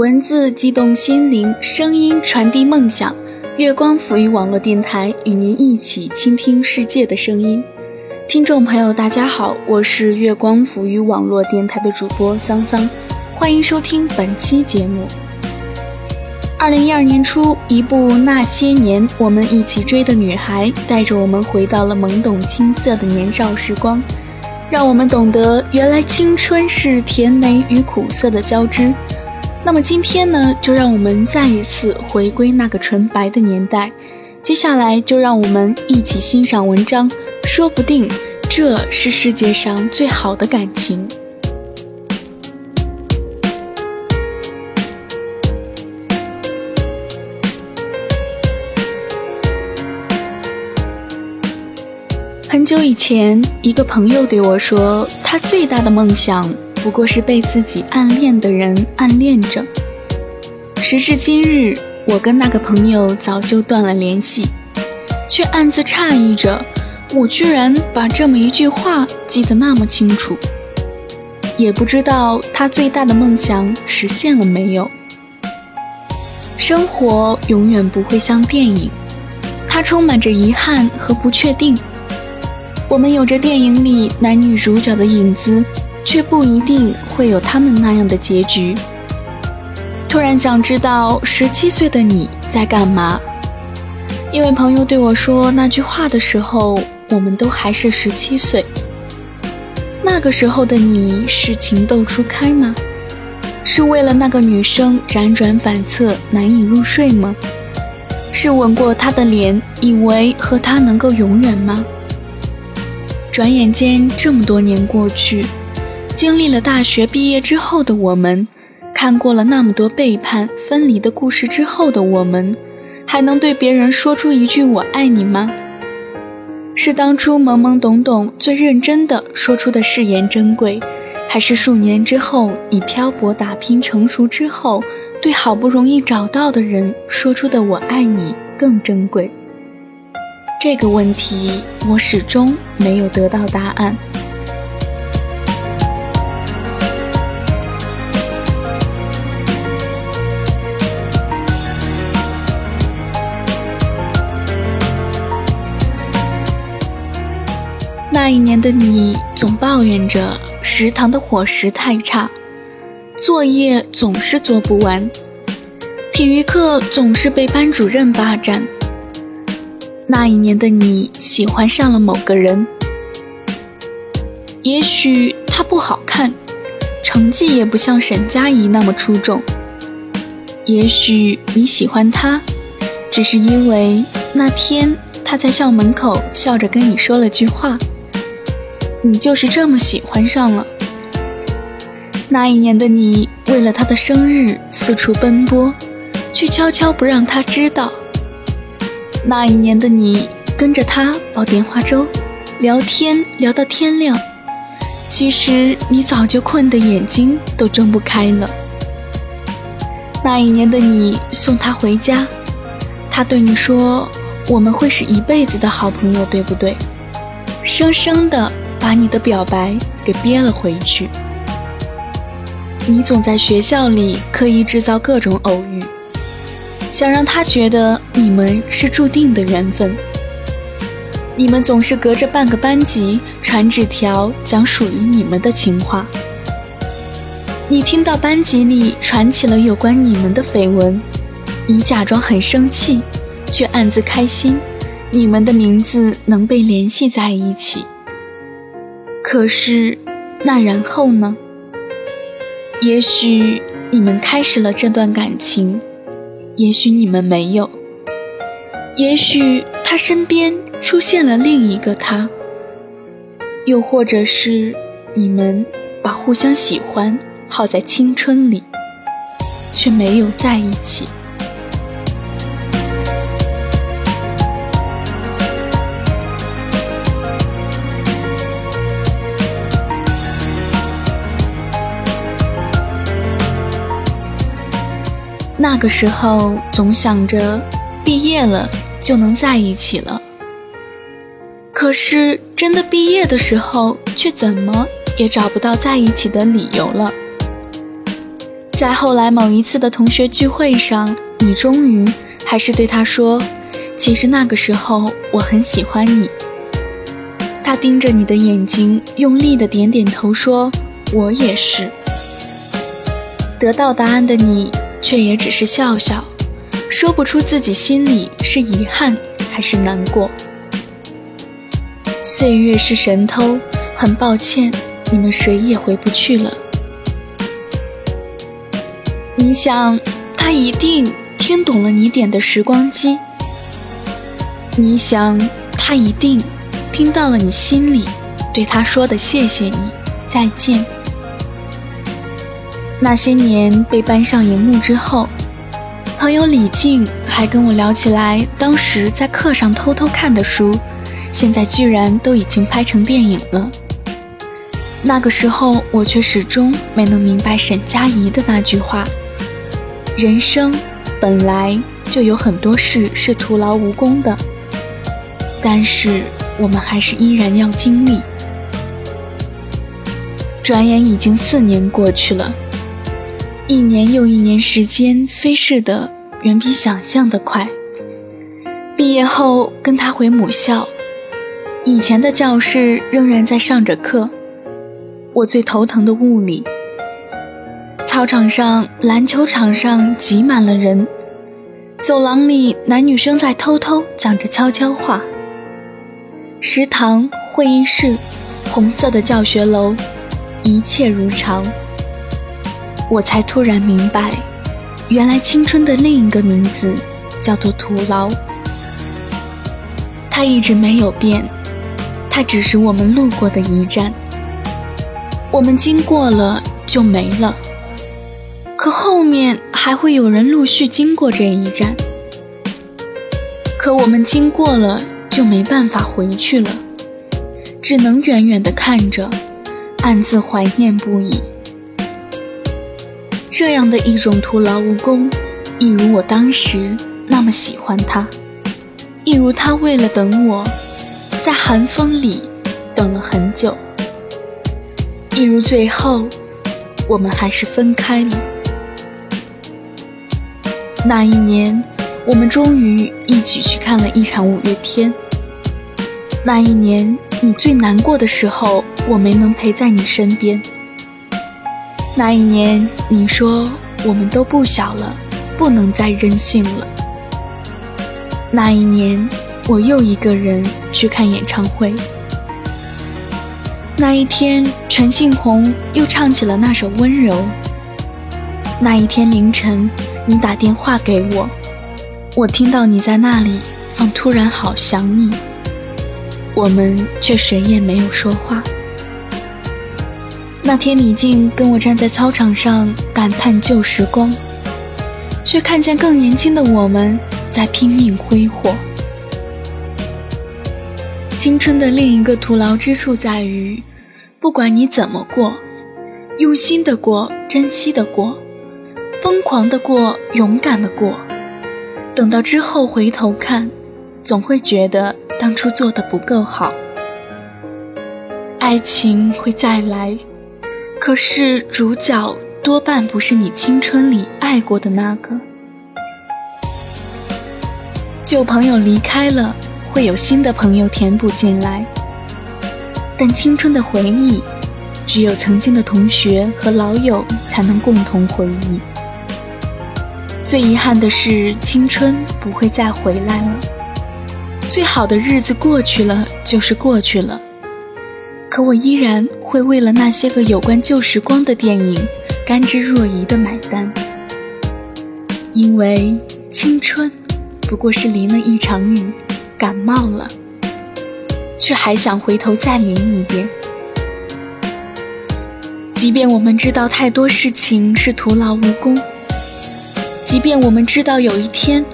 文字激动心灵，声音传递梦想。月光抚育网络电台与您一起倾听世界的声音。听众朋友，大家好，我是月光抚育网络电台的主播桑桑，欢迎收听本期节目。二零一二年初，一部《那些年，我们一起追的女孩》带着我们回到了懵懂青涩的年少时光，让我们懂得原来青春是甜美与苦涩的交织。那么今天呢，就让我们再一次回归那个纯白的年代。接下来就让我们一起欣赏文章，说不定这是世界上最好的感情。很久以前，一个朋友对我说，他最大的梦想不过是被自己暗恋的人暗恋着。时至今日，我跟那个朋友早就断了联系，却暗自诧异着，我居然把这么一句话记得那么清楚。也不知道他最大的梦想实现了没有。生活永远不会像电影，它充满着遗憾和不确定。我们有着电影里男女主角的影子，却不一定会有他们那样的结局。突然想知道十七岁的你在干嘛？因为朋友对我说那句话的时候，我们都还是十七岁。那个时候的你是情窦初开吗？是为了那个女生辗转反侧难以入睡吗？是吻过她的脸，以为和她能够永远吗？转眼间，这么多年过去，经历了大学毕业之后的我们，看过了那么多背叛、分离的故事之后的我们，还能对别人说出一句“我爱你”吗？是当初懵懵懂懂、最认真的说出的誓言珍贵，还是数年之后你漂泊打拼成熟之后，对好不容易找到的人说出的“我爱你”更珍贵？这个问题，我始终没有得到答案。年的你，总抱怨着食堂的伙食太差，作业总是做不完，体育课总是被班主任霸占。那一年的你喜欢上了某个人，也许他不好看，成绩也不像沈佳宜那么出众。也许你喜欢他，只是因为那天他在校门口笑着跟你说了句话，你就是这么喜欢上了。那一年的你为了他的生日四处奔波，却悄悄不让他知道。那一年的你跟着他煲电话粥，聊天聊到天亮，其实你早就困得眼睛都睁不开了。那一年的你送他回家，他对你说：“我们会是一辈子的好朋友，对不对？”生生的把你的表白给憋了回去。你总在学校里刻意制造各种偶遇。想让他觉得你们是注定的缘分。你们总是隔着半个班级传纸条，讲属于你们的情话。你听到班级里传起了有关你们的绯闻，你假装很生气，却暗自开心，你们的名字能被联系在一起。可是，那然后呢？也许你们开始了这段感情。也许你们没有，也许他身边出现了另一个他，又或者是你们把互相喜欢耗在青春里，却没有在一起。那个时候总想着毕业了就能在一起了，可是真的毕业的时候，却怎么也找不到在一起的理由了。在后来某一次的同学聚会上，你终于还是对他说：“其实那个时候我很喜欢你。”他盯着你的眼睛，用力的点点头，说：“我也是。”得到答案的你，却也只是笑笑，说不出自己心里是遗憾还是难过。岁月是神偷，很抱歉，你们谁也回不去了。你想，他一定听懂了你点的时光机。你想，他一定听到了你心里对他说的谢谢你，再见。那些年被搬上荧幕之后，朋友李静还跟我聊起来，当时在课上偷偷看的书。现在居然都已经拍成电影了。那个时候，我却始终没能明白沈佳宜的那句话：“人生本来就有很多事是徒劳无功的，但是我们还是依然要经历。”转眼已经四年过去了，一年又一年，时间飞逝的远比想象的快。毕业后，跟他回母校。以前的教室仍然在上着课，我最头疼的物理。操场上、篮球场上挤满了人，走廊里男女生在偷偷讲着悄悄话。食堂、会议室、红色的教学楼，一切如常。我才突然明白，原来青春的另一个名字叫做徒劳。它一直没有变。它只是我们路过的一站，我们经过了就没了，可后面还会有人陆续经过这一站，可我们经过了就没办法回去了，只能远远地看着，暗自怀念不已。这样的一种徒劳无功，一如我当时那么喜欢他，一如他为了等我。在寒风里等了很久，一如最后，我们还是分开了。那一年，我们终于一起去看了一场五月天。那一年，你最难过的时候，我没能陪在你身边。那一年，你说我们都不小了，不能再任性了。那一年。我又一个人去看演唱会。那一天，陈信宏又唱起了那首《温柔》。那一天凌晨，你打电话给我，我听到你在那里放《突然好想你》，我们却谁也没有说话。那天，李静跟我站在操场上感叹旧时光，却看见更年轻的我们在拼命挥霍。青春的另一个徒劳之处在于，不管你怎么过，用心的过，珍惜的过，疯狂的过，勇敢的过，等到之后回头看，总会觉得当初做的不够好。爱情会再来，可是主角多半不是你青春里爱过的那个。旧朋友离开了。会有新的朋友填补进来，但青春的回忆，只有曾经的同学和老友才能共同回忆。最遗憾的是，青春不会再回来了。最好的日子过去了，就是过去了。可我依然会为了那些个有关旧时光的电影，甘之若饴的买单，因为青春不过是淋了一场雨。感冒了，却还想回头再淋一遍。即便我们知道太多事情是徒劳无功，即便我们知道有一天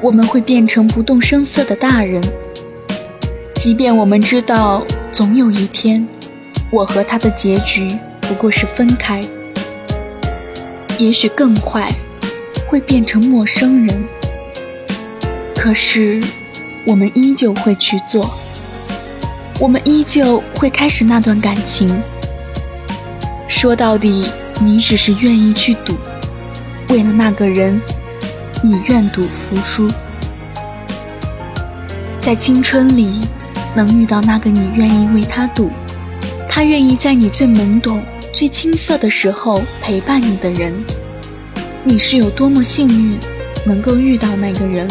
我们会变成不动声色的大人，即便我们知道总有一天我和他的结局不过是分开，也许更坏，会变成陌生人。可是。我们依旧会去做，我们依旧会开始那段感情。说到底，你只是愿意去赌，为了那个人，你愿赌服输。在青春里，能遇到那个你愿意为他赌，他愿意在你最懵懂、最青涩的时候陪伴你的人，你是有多么幸运，能够遇到那个人？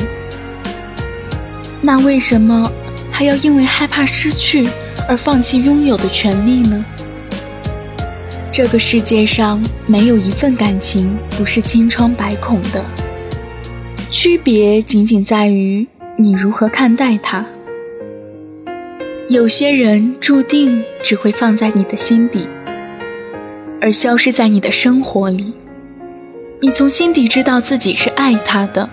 那为什么还要因为害怕失去而放弃拥有的权利呢？这个世界上没有一份感情不是千疮百孔的，区别仅仅在于。你如何看待它？有些人注定只会放在你的心底，而消失在你的生活里。你从心底知道自己是爱他的，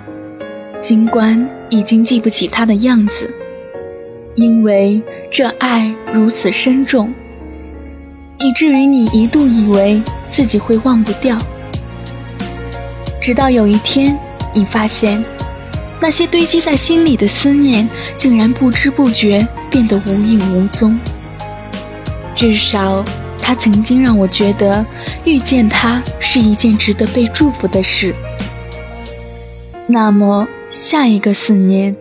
尽管已经记不起他的样子，因为这爱如此深重，以至于你一度以为自己会忘不掉。直到有一天，你发现。那些堆积在心里的思念，竟然不知不觉变得无影无踪。至少，他曾经让我觉得遇见他是一件值得被祝福的事。那么，下一个四年，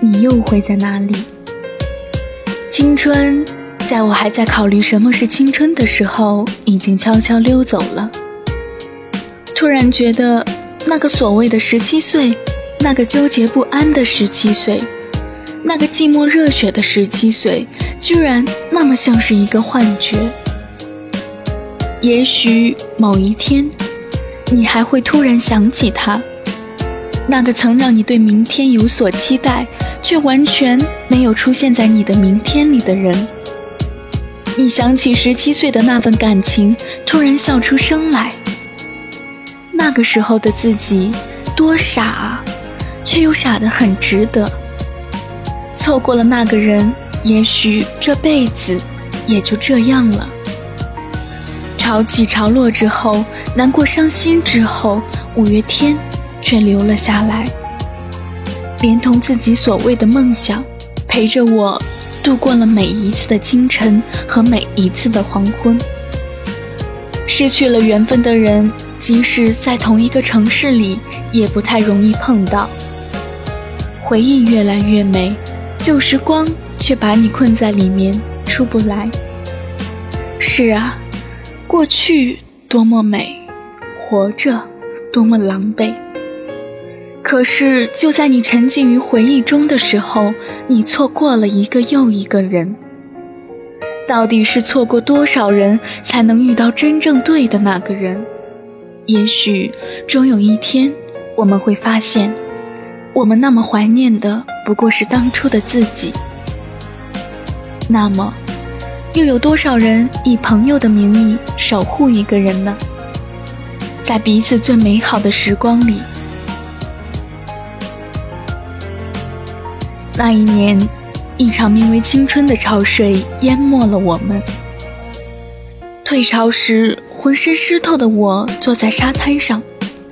你又会在哪里？青春，在我还在考虑什么是青春的时候，已经悄悄溜走了。突然觉得，那个所谓的十七岁。那个纠结不安的十七岁，那个寂寞热血的十七岁，居然那么像是一个幻觉。也许某一天，你还会突然想起他，那个曾让你对明天有所期待，却完全没有出现在你的明天里的人。你想起十七岁的那份感情，突然笑出声来。那个时候的自己，多傻啊！却又傻得很值得。错过了那个人，也许这辈子也就这样了。潮起潮落之后，难过伤心之后，五月天却留了下来，连同自己所谓的梦想，陪着我度过了每一次的清晨和每一次的黄昏。失去了缘分的人，即使在同一个城市里，也不太容易碰到。回忆越来越美，旧时光却把你困在里面出不来。是啊，过去多么美，活着多么狼狈。可是就在你沉浸于回忆中的时候，你错过了一个又一个人。到底是错过多少人才能遇到真正对的那个人？也许终有一天，我们会发现。我们那么怀念的不过是当初的自己，那么，又有多少人以朋友的名义守护一个人呢？在彼此最美好的时光里，那一年，一场名为青春的潮水淹没了我们。退潮时，浑身湿透的我坐在沙滩上。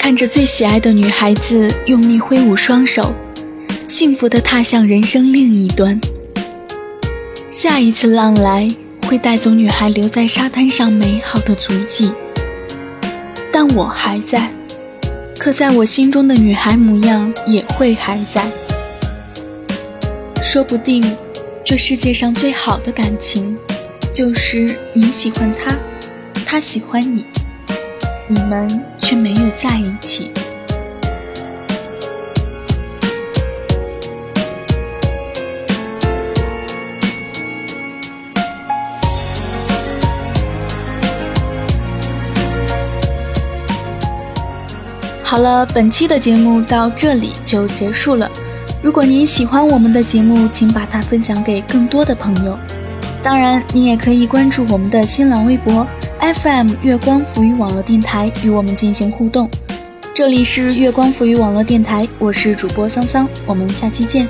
看着最喜爱的女孩子用力挥舞双手，幸福地踏向人生另一端。下一次浪来，会带走女孩留在沙滩上美好的足迹。但我还在，可在我心中的女孩模样也会还在。说不定，这世界上最好的感情，就是你喜欢他，他喜欢你。你们却没有在一起。好了，本期的节目到这里就结束了。如果您喜欢我们的节目，请把它分享给更多的朋友。当然，你也可以关注我们的新浪微博。FM 月光浮语网络电台与我们进行互动，这里是月光浮语网络电台，我是主播桑桑，我们下期见。